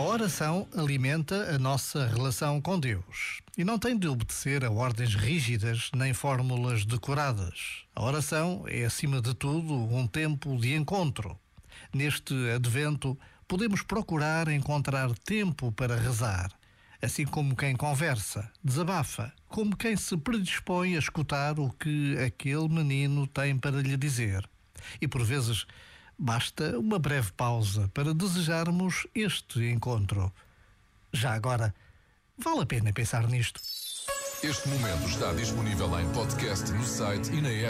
oração alimenta a nossa relação com Deus e não tem de obedecer a ordens rígidas nem fórmulas decoradas. A oração é, acima de tudo, um tempo de encontro. Neste advento, podemos procurar encontrar tempo para rezar, assim como quem conversa, desabafa, como quem se predispõe a escutar o que aquele menino tem para lhe dizer. E por vezes Basta uma breve pausa para desejarmos este encontro. Já agora, vale a pena pensar nisto. Este momento está disponível em podcast no site e na app.